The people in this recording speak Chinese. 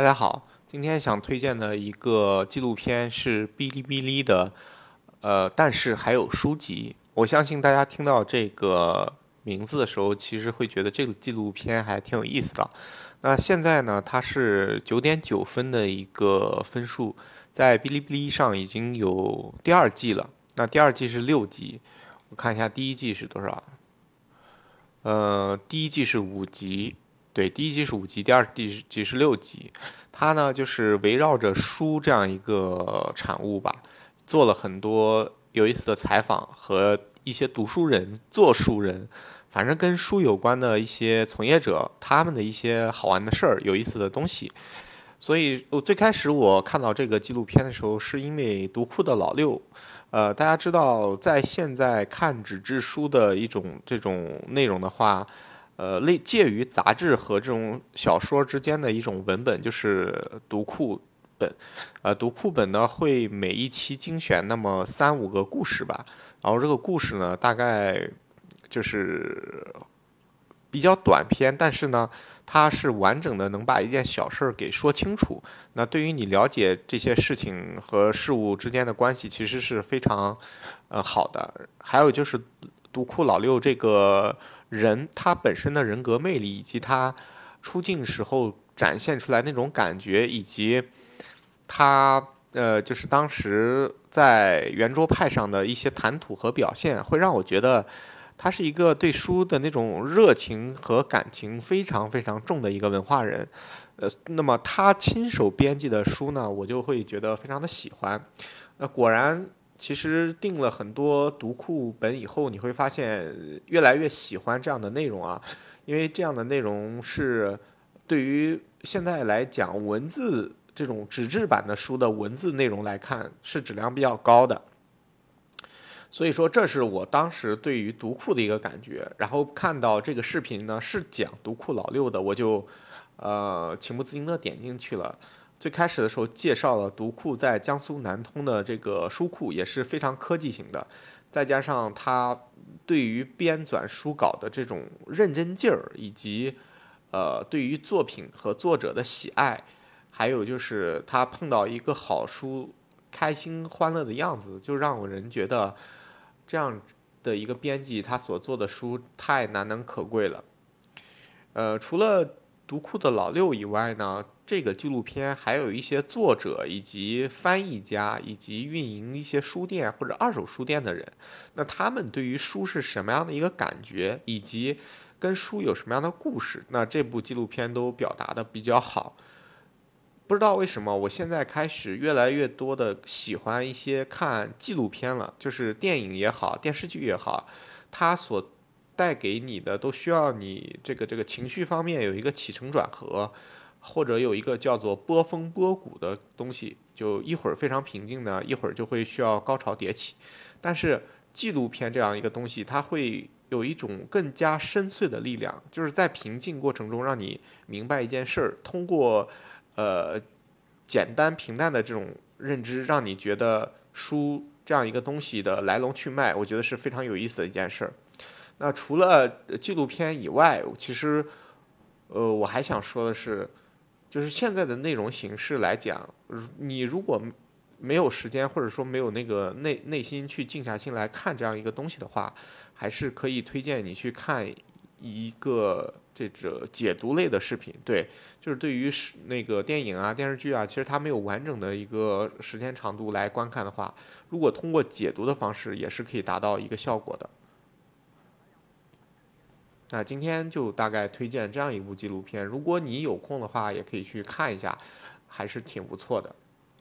大家好，今天想推荐的一个纪录片是哔哩哔哩的，呃，但是还有书籍。我相信大家听到这个名字的时候，其实会觉得这个纪录片还挺有意思的。那现在呢，它是九点九分的一个分数，在哔哩哔哩上已经有第二季了。那第二季是六集，我看一下第一季是多少？呃，第一季是五集。对，第一集是五集，第二第集是六集。它呢，就是围绕着书这样一个产物吧，做了很多有意思的采访和一些读书人、做书人，反正跟书有关的一些从业者，他们的一些好玩的事儿、有意思的东西。所以，我最开始我看到这个纪录片的时候，是因为读库的老六。呃，大家知道，在现在看纸质书的一种这种内容的话。呃，类介于杂志和这种小说之间的一种文本，就是读库本。呃，读库本呢，会每一期精选那么三五个故事吧。然后这个故事呢，大概就是比较短篇，但是呢，它是完整的，能把一件小事儿给说清楚。那对于你了解这些事情和事物之间的关系，其实是非常呃好的。还有就是读库老六这个。人他本身的人格魅力，以及他出镜时候展现出来那种感觉，以及他呃，就是当时在圆桌派上的一些谈吐和表现，会让我觉得他是一个对书的那种热情和感情非常非常重的一个文化人。呃，那么他亲手编辑的书呢，我就会觉得非常的喜欢。那果然。其实订了很多读库本以后，你会发现越来越喜欢这样的内容啊，因为这样的内容是对于现在来讲，文字这种纸质版的书的文字内容来看是质量比较高的。所以说，这是我当时对于读库的一个感觉。然后看到这个视频呢是讲读库老六的，我就呃情不自禁的点进去了。最开始的时候介绍了读库在江苏南通的这个书库也是非常科技型的，再加上他对于编纂书稿的这种认真劲儿，以及呃对于作品和作者的喜爱，还有就是他碰到一个好书开心欢乐的样子，就让我人觉得这样的一个编辑他所做的书太难能可贵了。呃，除了读库的老六以外呢？这个纪录片还有一些作者以及翻译家以及运营一些书店或者二手书店的人，那他们对于书是什么样的一个感觉，以及跟书有什么样的故事，那这部纪录片都表达的比较好。不知道为什么，我现在开始越来越多的喜欢一些看纪录片了，就是电影也好，电视剧也好，它所带给你的都需要你这个这个情绪方面有一个起承转合。或者有一个叫做波峰波谷的东西，就一会儿非常平静呢，一会儿就会需要高潮迭起。但是纪录片这样一个东西，它会有一种更加深邃的力量，就是在平静过程中让你明白一件事儿，通过呃简单平淡的这种认知，让你觉得书这样一个东西的来龙去脉，我觉得是非常有意思的一件事儿。那除了纪录片以外，其实呃我还想说的是。就是现在的内容形式来讲，你如果没有时间，或者说没有那个内内心去静下心来看这样一个东西的话，还是可以推荐你去看一个这个解读类的视频。对，就是对于是那个电影啊、电视剧啊，其实它没有完整的一个时间长度来观看的话，如果通过解读的方式，也是可以达到一个效果的。那今天就大概推荐这样一部纪录片，如果你有空的话，也可以去看一下，还是挺不错的。